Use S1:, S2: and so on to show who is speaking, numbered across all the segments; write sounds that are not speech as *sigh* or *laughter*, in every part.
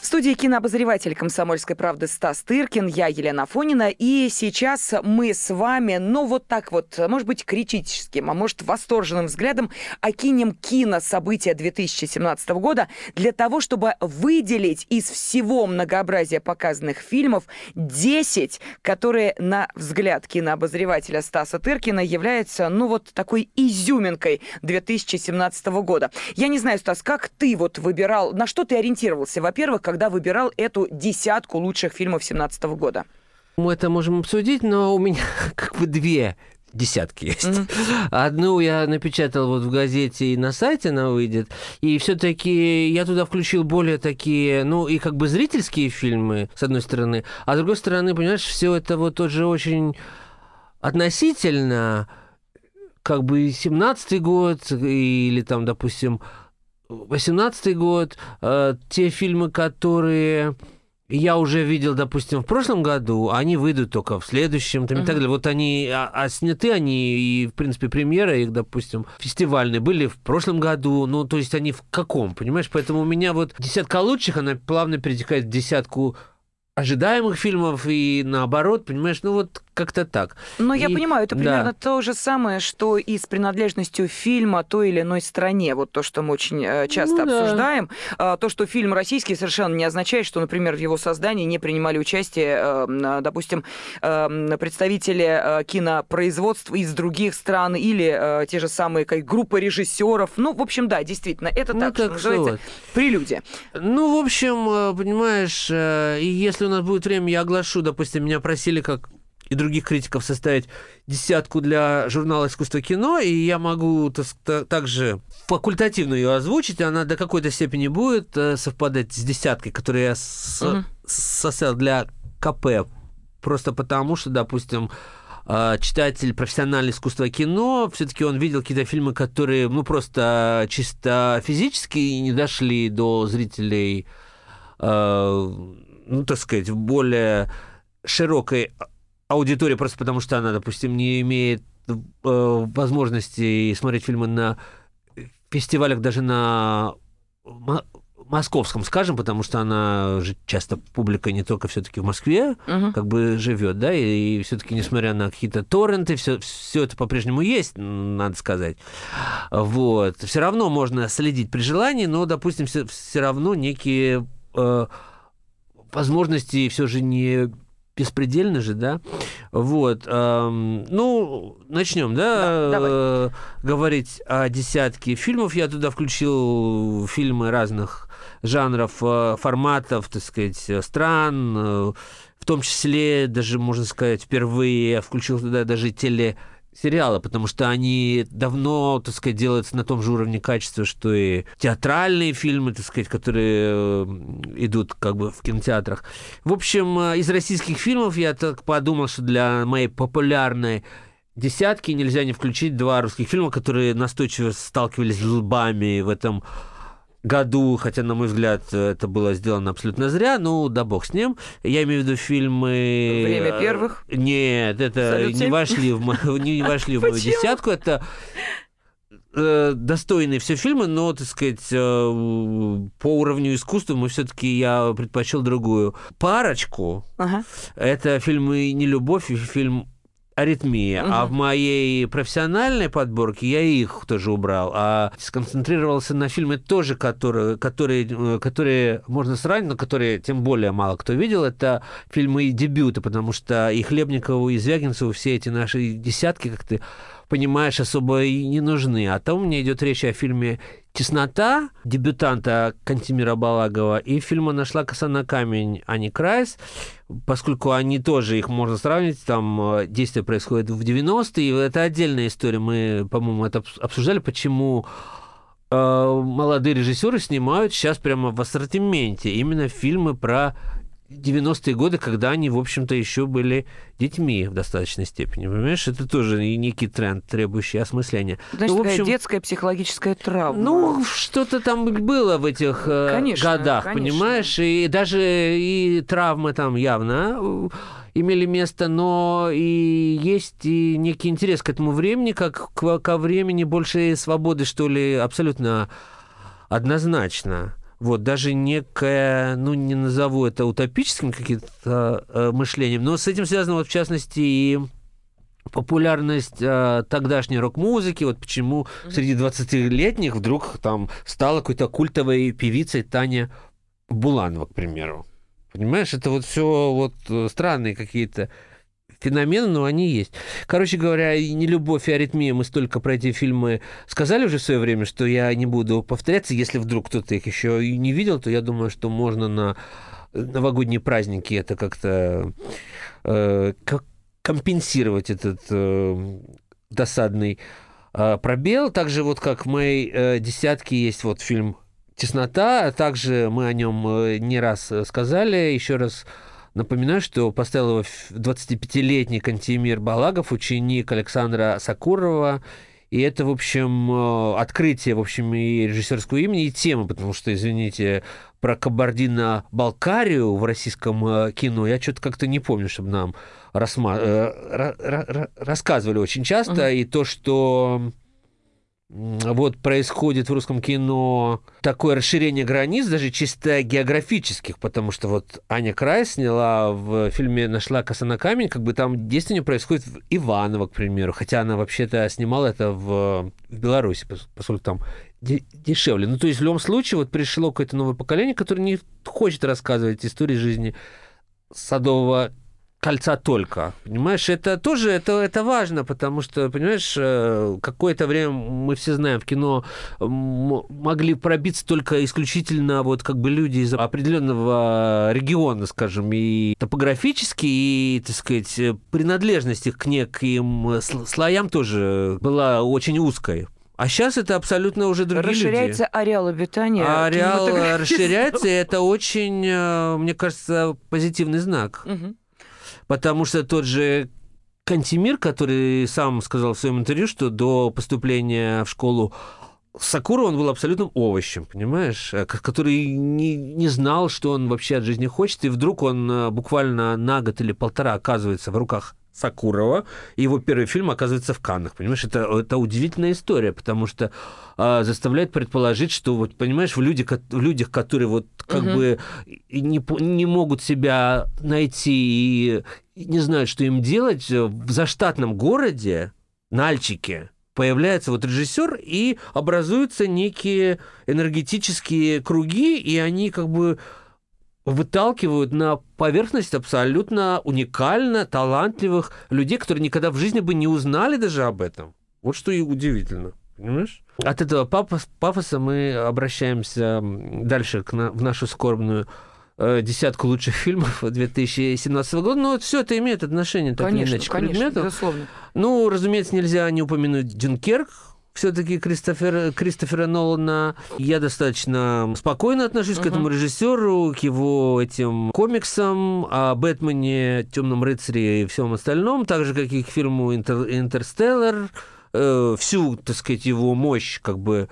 S1: В студии кинообозреватель «Комсомольской правды» Стас Тыркин, я Елена Фонина. И сейчас мы с вами, ну вот так вот, может быть, критическим, а может, восторженным взглядом окинем кинособытия 2017 года для того, чтобы выделить из всего многообразия показанных фильмов 10, которые, на взгляд кинообозревателя Стаса Тыркина, являются, ну вот, такой изюминкой 2017 года. Я не знаю, Стас, как ты вот выбирал, на что ты ориентировался? Во-первых, когда когда выбирал эту десятку лучших фильмов 2017 года?
S2: Мы это можем обсудить, но у меня *laughs* как бы две десятки есть. Mm-hmm. Одну я напечатал вот в газете и на сайте она выйдет. И все-таки я туда включил более такие, ну, и как бы зрительские фильмы, с одной стороны. А с другой стороны, понимаешь, все это вот тоже очень относительно, как бы 17-й год или там, допустим, 18 год, э, те фильмы, которые я уже видел, допустим, в прошлом году, они выйдут только в следующем, там, uh-huh. и так далее. Вот они, а, а сняты они, и, в принципе, премьера их, допустим, фестивальные были в прошлом году, ну, то есть они в каком, понимаешь? Поэтому у меня вот десятка лучших, она плавно перетекает в десятку ожидаемых фильмов и наоборот, понимаешь, ну вот как-то так.
S1: Но и, я понимаю, это примерно да. то же самое, что и с принадлежностью фильма той или иной стране. Вот то, что мы очень э, часто ну, обсуждаем. Да. То, что фильм российский, совершенно не означает, что, например, в его создании не принимали участие, э, допустим, э, представители кинопроизводства из других стран или те же самые как группы режиссеров. Ну, в общем, да, действительно, это ну, так, так, что называется, вот. прелюдия.
S2: Ну, в общем, понимаешь, если у нас будет время, я оглашу, допустим, меня просили как и других критиков составить десятку для журнала «Искусство кино», и я могу также факультативно ее озвучить, она до какой-то степени будет э, совпадать с десяткой, которую я угу. составил для КП, просто потому что, допустим, э, читатель профессионального искусства кино, все-таки он видел какие-то фильмы, которые, ну, просто чисто физически не дошли до зрителей, э, ну, так сказать, более широкой аудитория просто потому, что она, допустим, не имеет э, возможности смотреть фильмы на фестивалях даже на московском, скажем, потому что она же часто публика не только все-таки в Москве, uh-huh. как бы живет, да, и, и все-таки несмотря на какие-то торренты, все, все это по-прежнему есть, надо сказать. Вот. Все равно можно следить при желании, но, допустим, все, все равно некие э, возможности все же не беспредельно же, да? Вот. Эм, ну, начнем, да, да э, говорить о десятке фильмов. Я туда включил фильмы разных жанров, э, форматов, так сказать, стран, э, в том числе, даже, можно сказать, впервые я включил туда даже теле сериалы, потому что они давно, так сказать, делаются на том же уровне качества, что и театральные фильмы, так сказать, которые э, идут как бы в кинотеатрах. В общем, э, из российских фильмов я так подумал, что для моей популярной десятки нельзя не включить два русских фильма, которые настойчиво сталкивались с лбами в этом году, хотя, на мой взгляд, это было сделано абсолютно зря, ну, да бог с ним. Я имею в виду фильмы...
S1: «Время первых»?
S2: Нет, это не вошли, в, *laughs* не вошли в мою десятку. Это э, достойные все фильмы, но, так сказать, э, по уровню искусства мы все-таки я предпочел другую парочку. Ага. Это фильмы «Не любовь» фильм аритмия. Угу. А в моей профессиональной подборке я их тоже убрал, а сконцентрировался на фильме тоже, которые, которые, э, которые можно сравнить, но которые тем более мало кто видел. Это фильмы и дебюты, потому что и Хлебникову, и Звягинцеву все эти наши десятки, как ты понимаешь, особо и не нужны. А там у меня идет речь о фильме «Теснота» дебютанта Кантимира Балагова и фильма «Нашла коса на камень» Ани Крайс, поскольку они тоже, их можно сравнить, там э, действие происходит в 90-е, и это отдельная история. Мы, по-моему, это обсуждали, почему э, молодые режиссеры снимают сейчас прямо в ассортименте именно фильмы про 90-е годы, когда они, в общем-то, еще были детьми в достаточной степени. Понимаешь, это тоже некий тренд, требующий осмысления.
S1: Значит,
S2: Ну, в
S1: такая
S2: общем,
S1: детская психологическая травма.
S2: ну, что-то там было в этих э,
S1: Конечно,
S2: годах,
S1: конечно.
S2: понимаешь? И даже и травмы там явно э, имели место, но и есть и некий интерес к этому времени, как ко времени большей свободы, что ли, абсолютно однозначно. Вот, даже некое, ну, не назову это утопическим каким-то э, мышлением, но с этим связано, вот, в частности, и популярность э, тогдашней рок-музыки, вот почему среди 20-летних вдруг там стала какой-то культовой певицей Таня Буланова, к примеру. Понимаешь, это вот все вот э, странные какие-то феномены, но они есть. Короче говоря, и не любовь и аритмия, мы столько про эти фильмы сказали уже в свое время, что я не буду повторяться. Если вдруг кто-то их еще и не видел, то я думаю, что можно на новогодние праздники это как-то э, как компенсировать этот э, досадный э, пробел. Также вот как в моей э, десятке есть вот фильм «Теснота», а также мы о нем э, не раз э, сказали. Еще раз напоминаю, что поставил его ф- 25-летний Кантемир Балагов, ученик Александра Сакурова. И это, в общем, э, открытие, в общем, и режиссерского имени, и темы, потому что, извините, про Кабардино-Балкарию в российском э, кино я что-то как-то не помню, чтобы нам рассма- э, ра- ра- ра- рассказывали очень часто, и то, что вот происходит в русском кино такое расширение границ, даже чисто географических, потому что вот Аня Край сняла в фильме «Нашла коса на камень», как бы там действие происходит в Иваново, к примеру, хотя она вообще-то снимала это в, в Беларуси, пос- поскольку там де- дешевле. Ну, то есть в любом случае вот пришло какое-то новое поколение, которое не хочет рассказывать истории жизни Садового кольца только. Понимаешь, это тоже это, это важно, потому что, понимаешь, э, какое-то время мы все знаем, в кино могли пробиться только исключительно вот как бы люди из определенного региона, скажем, и топографически, и, так сказать, принадлежность их к неким сл- слоям тоже была очень узкой. А сейчас это абсолютно уже другие люди.
S1: Расширяется ареал обитания.
S2: А ареал расширяется, и это очень, э, мне кажется, позитивный знак.
S1: Мгм.
S2: Потому что тот же Кантемир, который сам сказал в своем интервью, что до поступления в школу Сакура он был абсолютным овощем, понимаешь, э, который не, не знал, что он вообще от жизни хочет, и вдруг он э, буквально на год или полтора оказывается в руках Сакурова, и его первый фильм оказывается в Каннах, понимаешь, это, это удивительная история, потому что а, заставляет предположить, что вот, понимаешь, в, люди, в людях, которые вот как
S1: Мгм.
S2: бы не, не могут себя найти и и не знают, что им делать, э, в заштатном городе, Нальчике, появляется вот режиссер, и образуются некие энергетические круги, и они как бы выталкивают на поверхность абсолютно уникально талантливых людей, которые никогда в жизни бы не узнали даже об этом. Вот что и удивительно. Понимаешь? От этого пафос- пафоса мы обращаемся дальше к на- в нашу скорбную э, десятку лучших фильмов 2017 года. Но вот все это имеет отношение так или
S1: Конечно,
S2: иначе к
S1: конечно,
S2: предмету.
S1: безусловно.
S2: Ну, разумеется, нельзя не упомянуть Дюнкерк. Все-таки Кристофер, Кристофера Нолана. Я достаточно спокойно отношусь к
S1: Мгм.
S2: этому режиссеру, к его этим комиксам, о Бэтмене, Темном рыцаре и всем остальном, так же, как и к фильму «Интер- Интерстеллар. Э, всю, так сказать, его мощь, как бы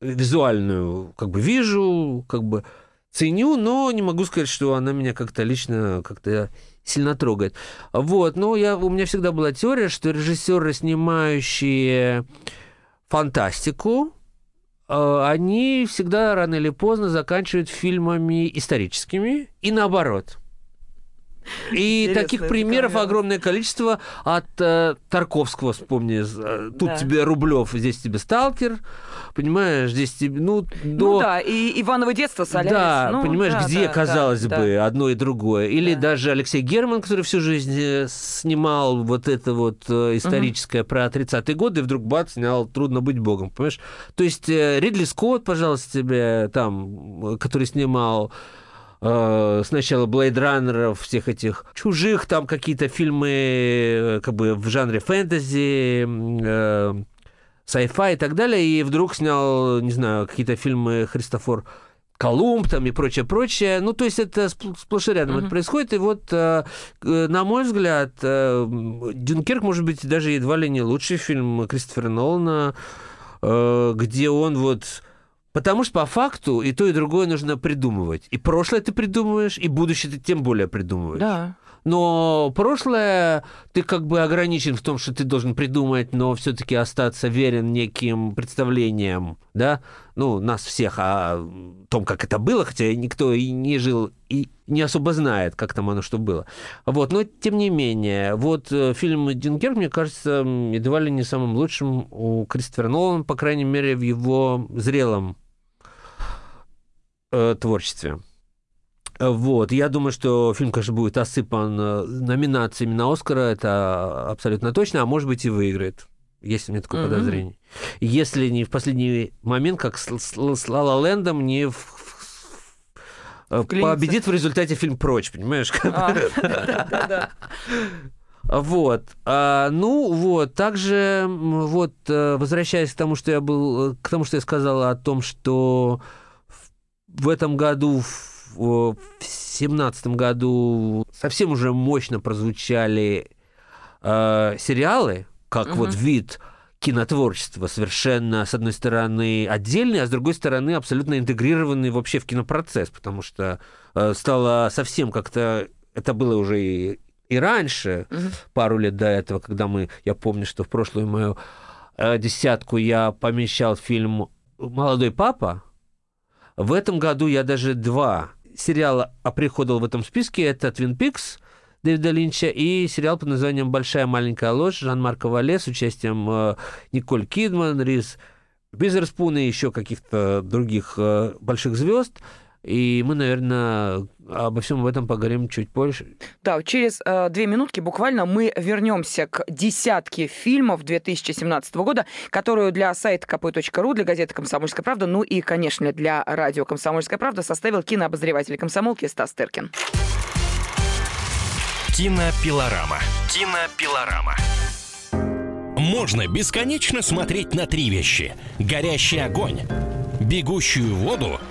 S2: визуальную, как бы вижу, как бы ценю, но не могу сказать, что она меня как-то лично как-то сильно трогает. Вот, но я, у меня всегда была теория, что режиссеры, снимающие фантастику, э, они всегда рано или поздно заканчивают фильмами историческими и наоборот. И таких примеров огромное количество от э, Тарковского, вспомни. э, Тут
S1: Да.
S2: тебе Рублев, здесь тебе Сталкер, понимаешь, здесь тебе, ну,
S1: Ну
S2: до...
S1: да, и Иваново детство, Солярис.
S2: Да,
S1: ну,
S2: понимаешь,
S1: да,
S2: где,
S1: да,
S2: казалось
S1: да,
S2: бы,
S1: да.
S2: одно и другое. Или
S1: Да.
S2: даже Алексей Герман, который всю жизнь э, снимал вот это вот э, историческое про 30-е годы, и вдруг бац, снял «Трудно быть богом», понимаешь? То есть Ридли Скотт, пожалуйста, тебе там, который снимал э, сначала Блейд Раннеров, всех этих чужих, там какие-то фильмы э, как бы в жанре фэнтези, э, sci-fi и так далее, и вдруг снял, не знаю, какие-то фильмы Христофор Колумб там и прочее, прочее. Ну, то есть это сплошь и рядом mm-hmm. это происходит. И вот, э, на мой взгляд, э, Дюнкерк, может быть, даже едва ли не лучший фильм Кристофера Нолана, э, где он вот... Потому что по факту и то, и другое нужно придумывать. И прошлое ты придумываешь, и будущее ты тем более придумываешь.
S1: Да
S2: но прошлое ты как бы ограничен в том, что ты должен придумать, но все-таки остаться верен неким представлениям, да, ну, нас всех о том, как это было, хотя никто и не жил и не особо знает, как там оно что было. Вот, но тем не менее, вот э, фильм «Дюнкерк», мне кажется, едва ли не самым лучшим у Кристофера Нолана, по крайней мере, в его зрелом э, творчестве. Вот. Я думаю, что фильм, конечно, будет осыпан э, номинациями на Оскара, это абсолютно точно, а может быть и выиграет. Есть у меня такое mm-hmm. подозрение. Если не в последний момент, как с, с, с Ла Лэндом, не в, в, победит в результате фильм «Прочь», понимаешь? А, *laughs* вот. А, ну, вот. Также, вот, э, возвращаясь к тому, что я был, к тому, что я сказал о том, что в этом году в 2017 году совсем уже мощно прозвучали э, сериалы, как угу. вот вид кинотворчества, совершенно, с одной стороны, отдельный, а с другой стороны, абсолютно интегрированный вообще в кинопроцесс, потому что э, стало совсем как-то... Это было уже и, и раньше, угу. пару лет до этого, когда мы... Я помню, что в прошлую мою э, десятку я помещал фильм «Молодой папа», в этом году я даже два сериала оприходовал в этом списке. Это «Твин Пикс», Дэвида Линча и сериал под названием «Большая маленькая ложь» Жан-Марка Вале с участием э, Николь Кидман, Риз Бизерспун и еще каких-то других э, больших звезд. И мы, наверное, обо всем этом поговорим чуть позже.
S1: Да, через э, две минутки буквально мы вернемся к десятке фильмов 2017 года, которую для сайта kp.ru, для газеты «Комсомольская правда», ну и, конечно, для радио «Комсомольская правда» составил кинообозреватель комсомолки Стас Тыркин.
S3: Кинопилорама. Кинопилорама. Можно бесконечно смотреть на три вещи. Горящий огонь, бегущую воду –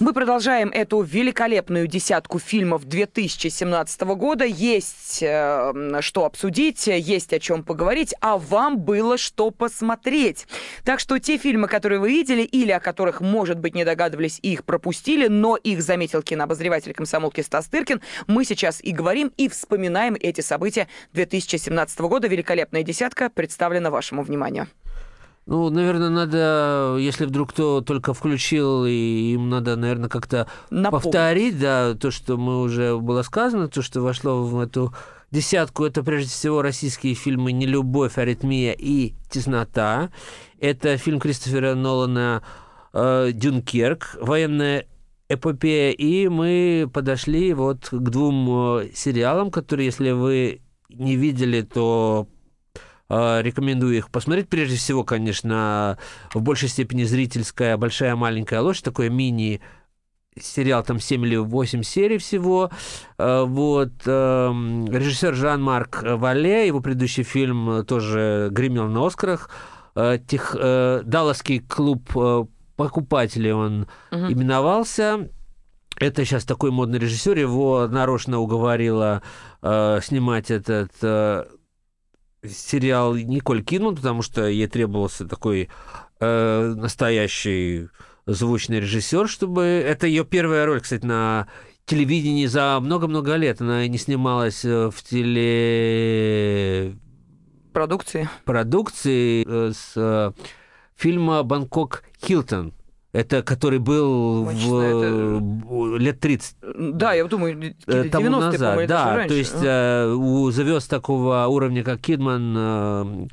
S1: Мы продолжаем эту великолепную десятку фильмов 2017 года. Есть э, что обсудить, есть о чем поговорить, а вам было что посмотреть. Так что те фильмы, которые вы видели или о которых, может быть, не догадывались и их пропустили, но их заметил кинообозреватель комсомолки Стас Тыркин, мы сейчас и говорим, и вспоминаем эти события 2017 года. Великолепная десятка представлена вашему вниманию.
S2: Ну, наверное, надо, если вдруг кто только включил, и им надо, наверное, как-то повторить, да, то, что мы уже было сказано, то, что вошло в эту десятку, это прежде всего российские фильмы «Нелюбовь», «Аритмия» и «Теснота». Это фильм Кристофера Нолана э, «Дюнкерк», военная эпопея, и мы подошли вот к двум э, сериалам, которые, если вы не видели, то рекомендую их посмотреть. Прежде всего, конечно, в большей степени зрительская «Большая маленькая ложь», такой мини сериал, там 7 или 8 серий всего. Э, вот. Эм, режиссер Жан-Марк Вале, его предыдущий фильм тоже гремел на Оскарах. Э, тех, Далласский клуб покупателей он угу. именовался. Это сейчас такой модный режиссер, его нарочно уговорила э, снимать этот сериал Николь Кидман, потому что ей требовался такой э, настоящий звучный режиссер, чтобы... Это ее первая роль, кстати, на телевидении за много-много лет. Она не снималась э, в теле...
S1: Продукции.
S2: Продукции э, с э, фильма «Бангкок Хилтон». Это который был в это... лет 30.
S1: Да, я думаю,
S2: э, тому назад. Да, то есть э, у звезд такого уровня, как Кидман, э,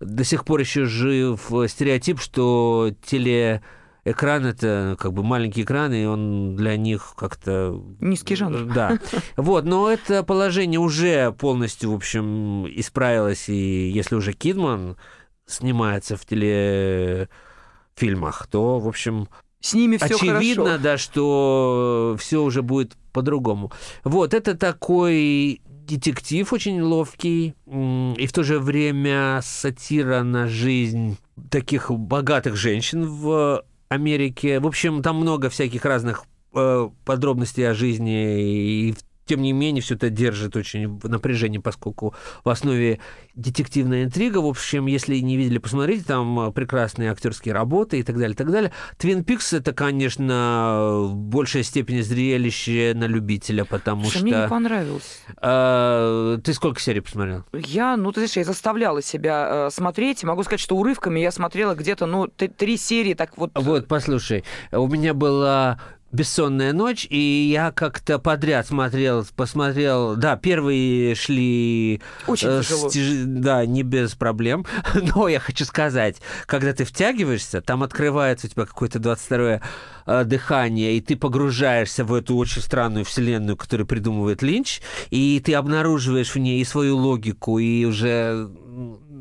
S2: до сих пор еще жив стереотип, что теле экран это как бы маленький экран, и он для них как-то...
S1: Низкий жанр.
S2: Да. *laughs* Вот, но это положение уже полностью, в общем, исправилось, и если уже Кидман снимается в телефильмах, то, в общем,
S1: с ними все
S2: очевидно,
S1: хорошо.
S2: да, что все уже будет по-другому. Вот, это такой детектив очень ловкий и в то же время сатира на жизнь таких богатых женщин в Америке. В общем, там много всяких разных э, подробностей о жизни и тем не менее, все это держит очень в напряжении, поскольку в основе детективная интрига. В общем, если не видели, посмотрите, там прекрасные актерские работы и так далее, и так далее. Твин Пикс это, конечно, в большей степени зрелище на любителя, потому
S1: Слушай,
S2: что...
S1: Мне не понравилось.
S2: Э, ты сколько серий посмотрел?
S1: Я, ну, ты знаешь, я заставляла себя э, смотреть. Могу сказать, что урывками я смотрела где-то, ну, три серии, так вот...
S2: Вот, послушай, у меня была бессонная ночь, и я как-то подряд смотрел, посмотрел, да, первые шли...
S1: Очень
S2: э,
S1: тяжело.
S2: Да, не без проблем, *laughs* но я хочу сказать, когда ты втягиваешься, там открывается у тебя какое-то 22 э, дыхание, и ты погружаешься в эту очень странную вселенную, которую придумывает Линч, и ты обнаруживаешь в ней и свою логику, и уже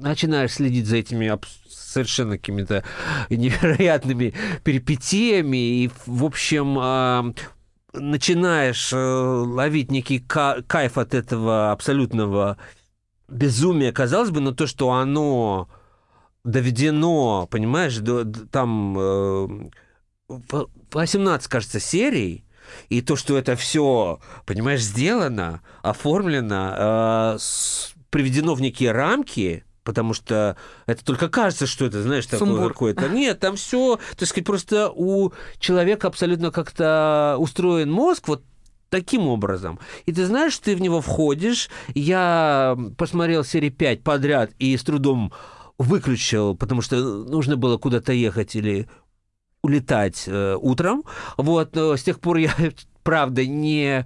S2: начинаешь следить за этими совершенно какими-то невероятными перипетиями, и, в общем, а, начинаешь э, ловить некий ка- кайф от этого абсолютного безумия, казалось бы, но то, что оно доведено, понимаешь, до, там э, в- 18, кажется, серий, и то, что это все, понимаешь, сделано, оформлено, э, с- приведено в некие рамки, потому что это только кажется, что это, знаешь, такое какое-то. Нет, там все, так сказать, просто у человека абсолютно как-то устроен мозг вот таким образом. И ты знаешь, ты в него входишь. Я посмотрел серии 5 подряд и с трудом выключил, потому что нужно было куда-то ехать или улетать э, утром. Вот, но с тех пор я, *laughs* правда, не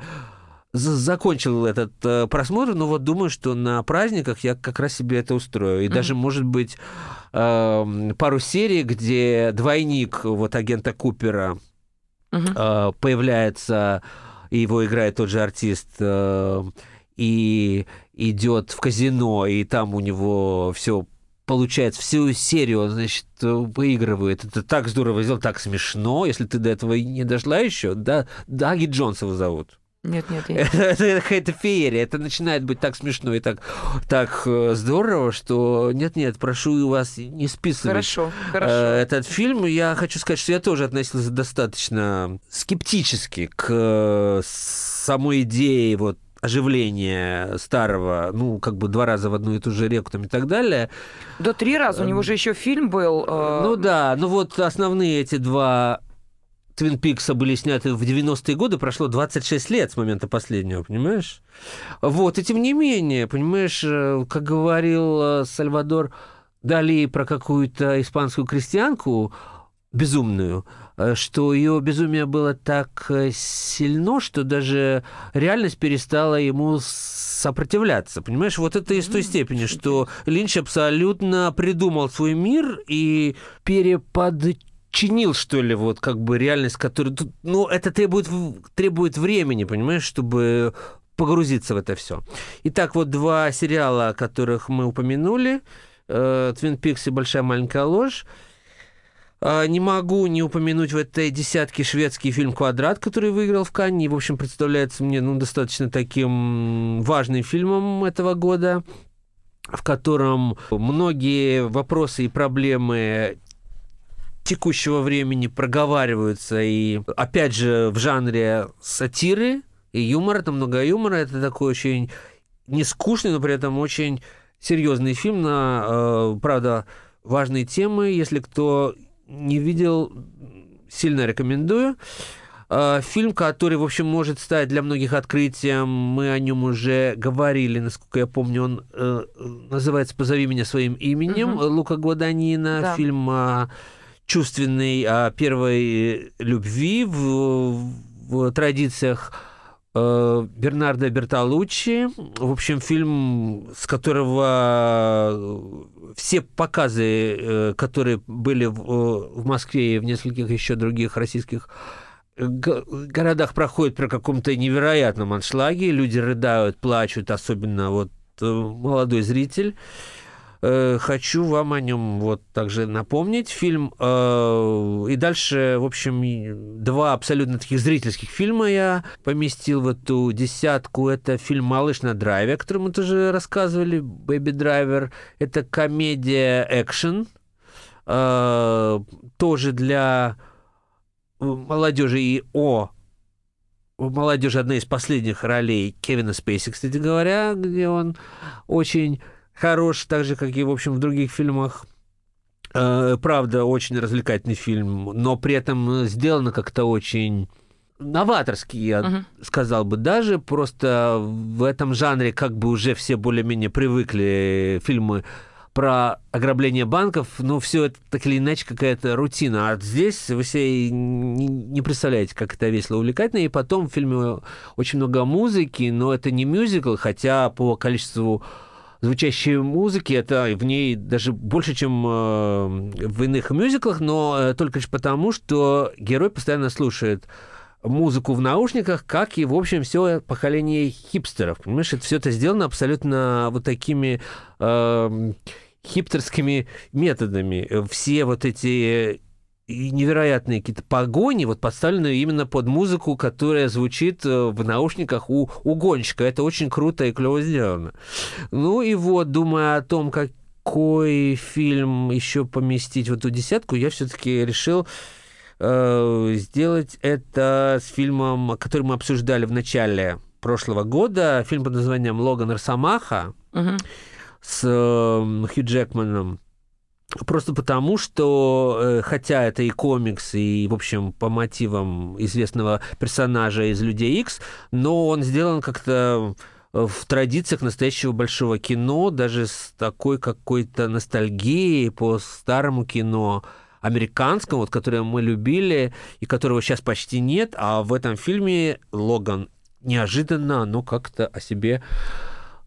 S2: закончил этот э, просмотр, но вот думаю, что на праздниках я как раз себе это устрою. И
S1: Мгм.
S2: даже, может быть, э, пару серий, где двойник вот агента Купера
S1: Мгм.
S2: э, появляется, и его играет тот же артист, э, и идет в казино, и там у него все получается, всю серию он, значит, выигрывает. Это так здорово сделал, так смешно. Если ты до этого не дошла еще, да, Даги Джонс его зовут.
S1: Нет, нет, я- *laughs*
S2: Это, это какая-то феерия. Это начинает быть так смешно и так, так э, здорово, что нет-нет, прошу вас не списывать
S1: Хорошо,
S2: э,
S1: хорошо.
S2: этот фильм. Я хочу сказать, что я тоже относился достаточно скептически к э, самой идее вот оживления старого, ну, как бы два раза в одну и ту же реку там и так далее.
S1: Да три раза. У него же еще фильм был. э,
S2: Ну да, ну вот основные эти два Твин Пикса были сняты в 90-е годы, прошло 26 лет с момента последнего, понимаешь? Вот, и тем не менее, понимаешь, э, как говорил э, Сальвадор Дали про какую-то испанскую крестьянку безумную, э, что ее безумие было так сильно, что даже реальность перестала ему сопротивляться. Понимаешь, вот это из той степени, что Линч абсолютно придумал свой мир и переподчинил, что ли, вот как бы реальность, которая... тут- Ну, это требует, требует времени, понимаешь, чтобы погрузиться в это все. Итак, вот два сериала, которых мы упомянули. э, «Твин Пикс» и «Большая маленькая ложь». А, Не могу не упомянуть в этой десятке шведский фильм «Квадрат», который выиграл в Канне. В общем, представляется мне ну, достаточно таким важным фильмом этого года, в котором многие вопросы и проблемы текущего времени проговариваются. И, опять же, в жанре сатиры и юмора, там много юмора. Это такой очень не скучный, но при этом очень серьезный фильм на, э, правда, важные темы. Если кто не видел, сильно рекомендую. Э, Фильм, который, в общем, может стать для многих открытием. Мы о нем уже говорили, насколько я помню. Он э, называется «Позови меня своим именем»
S1: Мгм.
S2: Лука Гваданина.
S1: Да.
S2: Фильм о чувственной о первой любви в, в традициях э, Бернардо Бертолуччи. В общем, фильм, с которого все показы, которые были в Москве и в нескольких еще других российских городах проходят при каком-то невероятном аншлаге, люди рыдают, плачут, особенно вот молодой зритель. Э, хочу вам о нем вот также напомнить. Фильм э, и дальше, в общем, два абсолютно таких зрительских фильма я поместил в эту десятку. Это фильм «Малыш на драйве», о котором мы тоже рассказывали, «Бэби Драйвер». Это комедия экшен, э, тоже для молодежи и о молодежи одна из последних ролей Кевина Спейси, кстати говоря, где он очень хорош, так же, как и, в общем, в других фильмах. Э, правда, очень развлекательный фильм, но при этом сделано как-то очень новаторский, я uh-huh. сказал бы, даже просто в этом жанре как бы уже все более-менее привыкли фильмы про ограбление банков, ну, все это так или иначе какая-то рутина. А здесь вы себе не представляете, как это весело увлекательно. И потом в фильме очень много музыки, но это не мюзикл, хотя по количеству звучащей музыки, это в ней даже больше, чем э, в иных мюзиклах, но э, только лишь потому, что герой постоянно слушает музыку в наушниках, как и, в общем, все поколение хипстеров. Понимаешь, это все это сделано абсолютно вот такими э, хипстерскими методами. Все вот эти невероятные какие-то погони, вот подставленные именно под музыку, которая звучит э, в наушниках у, у гонщика. Это очень круто и клево сделано. Ну и вот, думая о том, какой фильм еще поместить в эту десятку, я все-таки решил э, сделать это с фильмом, который мы обсуждали в начале прошлого года. Фильм под названием «Логан Росомаха» угу. с э, Хью Джекманом. Просто потому, что, э, хотя это и комикс, и, в общем, по мотивам известного персонажа из «Людей Икс», но он сделан как-то в традициях настоящего большого кино, даже с такой какой-то ностальгией по старому кино, американскому, вот, которое мы любили и которого сейчас почти нет, а в этом фильме Логан неожиданно, но как-то о себе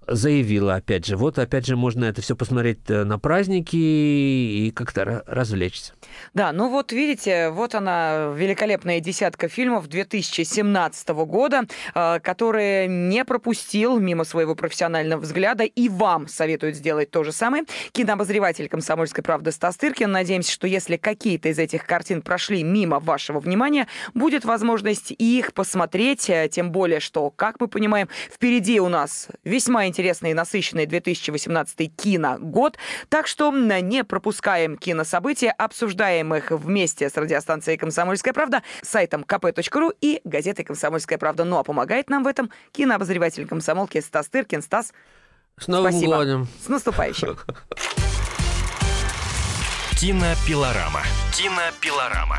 S2: заявила, опять же. Вот, опять же, можно это все посмотреть э, на праздники и как-то развлечься.
S1: Да, ну вот видите, вот она, великолепная десятка фильмов 2017 года, э, которые не пропустил мимо своего профессионального взгляда, и вам советуют сделать то же самое. Кинообозреватель «Комсомольской правды» Стас Тыркин. Надеемся, что если какие-то из этих картин прошли мимо вашего внимания, будет возможность их посмотреть, э, тем более, что, как мы понимаем, впереди у нас весьма интересный и насыщенный 2018 киногод. Так что не пропускаем кинособытия, обсуждаем их вместе с радиостанцией «Комсомольская правда», сайтом kp.ru и газетой «Комсомольская правда». Ну а помогает нам в этом кинообозреватель комсомолки Стас Тыркин. Стас,
S2: с Новым
S1: Спасибо.
S2: годом.
S1: С наступающим.
S3: Кинопилорама. Кинопилорама.